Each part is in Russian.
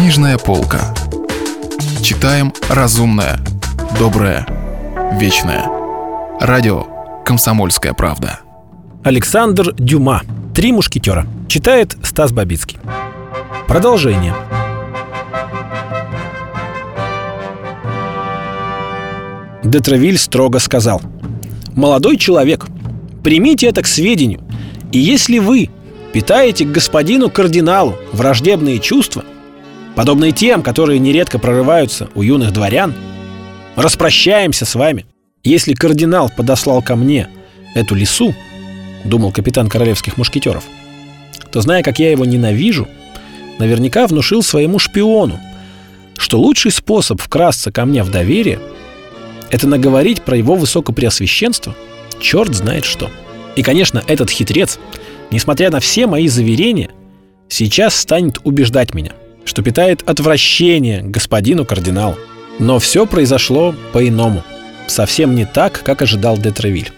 Книжная полка. Читаем разумное, доброе, вечное. Радио «Комсомольская правда». Александр Дюма. «Три мушкетера». Читает Стас Бабицкий. Продолжение. Детравиль строго сказал. «Молодой человек, примите это к сведению. И если вы питаете к господину кардиналу враждебные чувства, подобные тем, которые нередко прорываются у юных дворян, распрощаемся с вами. Если кардинал подослал ко мне эту лису, думал капитан королевских мушкетеров, то, зная, как я его ненавижу, наверняка внушил своему шпиону, что лучший способ вкрасться ко мне в доверие – это наговорить про его высокопреосвященство черт знает что. И, конечно, этот хитрец, несмотря на все мои заверения, сейчас станет убеждать меня, что питает отвращение господину кардиналу. Но все произошло по-иному. Совсем не так, как ожидал Детревиль.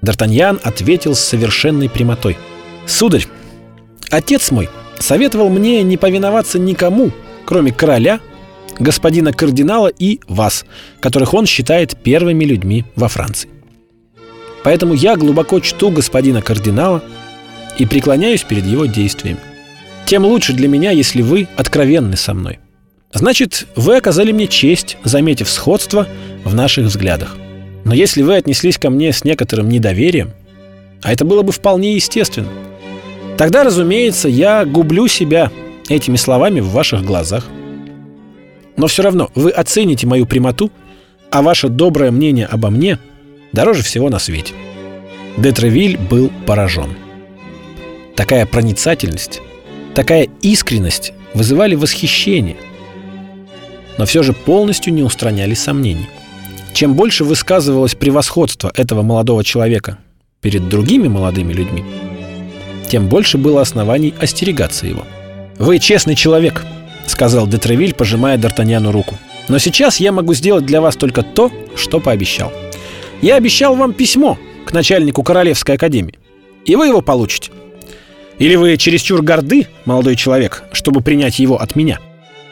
Д'Артаньян ответил с совершенной прямотой. «Сударь, отец мой советовал мне не повиноваться никому, кроме короля, господина кардинала и вас, которых он считает первыми людьми во Франции. Поэтому я глубоко чту господина кардинала и преклоняюсь перед его действиями. Тем лучше для меня, если вы откровенны со мной. Значит, вы оказали мне честь, заметив сходство в наших взглядах. Но если вы отнеслись ко мне с некоторым недоверием, а это было бы вполне естественно, тогда, разумеется, я гублю себя этими словами в ваших глазах. Но все равно вы оцените мою прямоту, а ваше доброе мнение обо мне дороже всего на свете. Детревиль был поражен. Такая проницательность, такая искренность вызывали восхищение, но все же полностью не устраняли сомнений. Чем больше высказывалось превосходство этого молодого человека перед другими молодыми людьми, тем больше было оснований остерегаться его. «Вы честный человек», — сказал Детревиль, пожимая Д'Артаньяну руку. «Но сейчас я могу сделать для вас только то, что пообещал. Я обещал вам письмо к начальнику Королевской академии, и вы его получите. Или вы чересчур горды, молодой человек, чтобы принять его от меня?»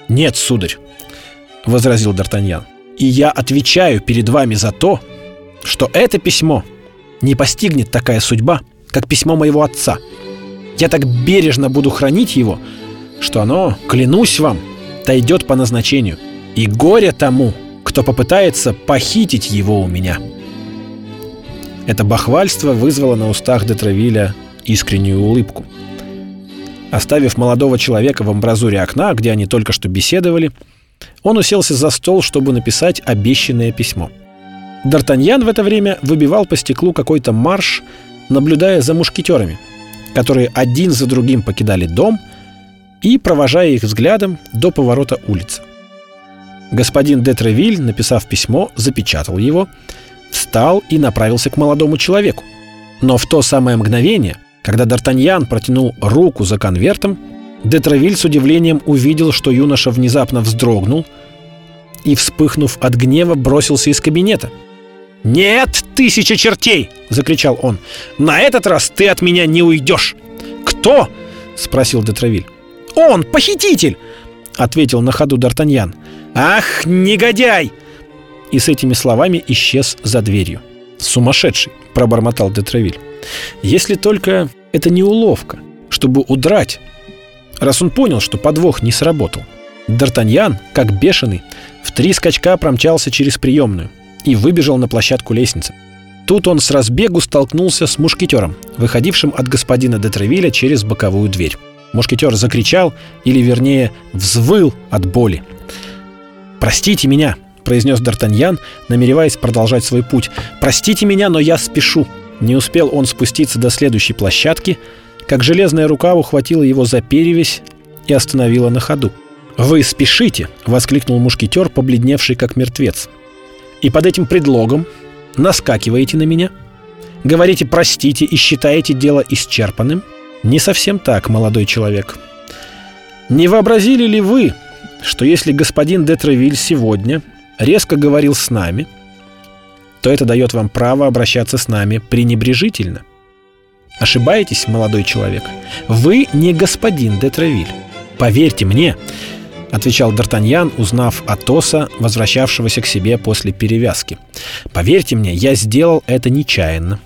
«Нет, сударь», — возразил Д'Артаньян. «И я отвечаю перед вами за то, что это письмо не постигнет такая судьба, как письмо моего отца. Я так бережно буду хранить его, что оно, клянусь вам, дойдет по назначению. И горе тому, кто попытается похитить его у меня». Это бахвальство вызвало на устах Детравиля искреннюю улыбку. Оставив молодого человека в амбразуре окна, где они только что беседовали, он уселся за стол, чтобы написать обещанное письмо. Д'Артаньян в это время выбивал по стеклу какой-то марш, наблюдая за мушкетерами, которые один за другим покидали дом и провожая их взглядом до поворота улицы. Господин де Тревиль, написав письмо, запечатал его – встал и направился к молодому человеку. Но в то самое мгновение, когда Д'Артаньян протянул руку за конвертом, Детравиль с удивлением увидел, что юноша внезапно вздрогнул и, вспыхнув от гнева, бросился из кабинета. «Нет, тысяча чертей!» — закричал он. «На этот раз ты от меня не уйдешь!» «Кто?» — спросил Детравиль. «Он, похититель!» — ответил на ходу Д'Артаньян. «Ах, негодяй!» и с этими словами исчез за дверью. «Сумасшедший!» – пробормотал Детравиль. «Если только это не уловка, чтобы удрать, раз он понял, что подвох не сработал». Д'Артаньян, как бешеный, в три скачка промчался через приемную и выбежал на площадку лестницы. Тут он с разбегу столкнулся с мушкетером, выходившим от господина Детревиля через боковую дверь. Мушкетер закричал, или вернее, взвыл от боли. «Простите меня!» произнес Д'Артаньян, намереваясь продолжать свой путь. «Простите меня, но я спешу». Не успел он спуститься до следующей площадки, как железная рука ухватила его за перевязь и остановила на ходу. «Вы спешите!» — воскликнул мушкетер, побледневший как мертвец. «И под этим предлогом наскакиваете на меня? Говорите «простите» и считаете дело исчерпанным? Не совсем так, молодой человек. Не вообразили ли вы, что если господин де Тревиль сегодня резко говорил с нами, то это дает вам право обращаться с нами пренебрежительно. Ошибаетесь, молодой человек. Вы не господин де Тревиль. Поверьте мне, — отвечал Д'Артаньян, узнав Атоса, возвращавшегося к себе после перевязки. «Поверьте мне, я сделал это нечаянно.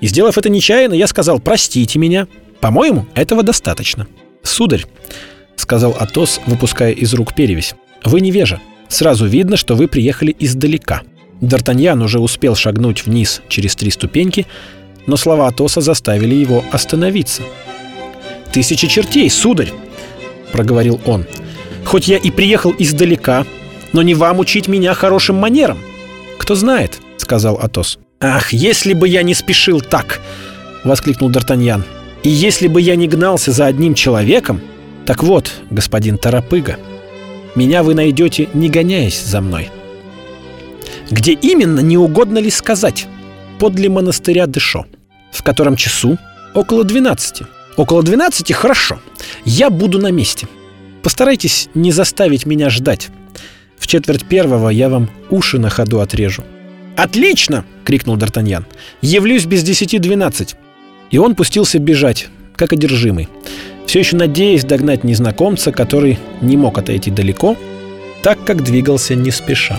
И сделав это нечаянно, я сказал «простите меня». По-моему, этого достаточно». «Сударь», — сказал Атос, выпуская из рук перевязь, — «вы невежа. Сразу видно, что вы приехали издалека». Д'Артаньян уже успел шагнуть вниз через три ступеньки, но слова Атоса заставили его остановиться. «Тысяча чертей, сударь!» — проговорил он. «Хоть я и приехал издалека, но не вам учить меня хорошим манерам!» «Кто знает», — сказал Атос. «Ах, если бы я не спешил так!» — воскликнул Д'Артаньян. «И если бы я не гнался за одним человеком...» «Так вот, господин Тарапыга, меня вы найдете, не гоняясь за мной». «Где именно, не угодно ли сказать?» «Подле монастыря Дышо». «В котором часу?» «Около двенадцати». «Около двенадцати? Хорошо. Я буду на месте. Постарайтесь не заставить меня ждать. В четверть первого я вам уши на ходу отрежу». «Отлично!» — крикнул Д'Артаньян. «Явлюсь без десяти двенадцать». И он пустился бежать, как одержимый, все еще надеясь догнать незнакомца, который не мог отойти далеко, так как двигался не спеша.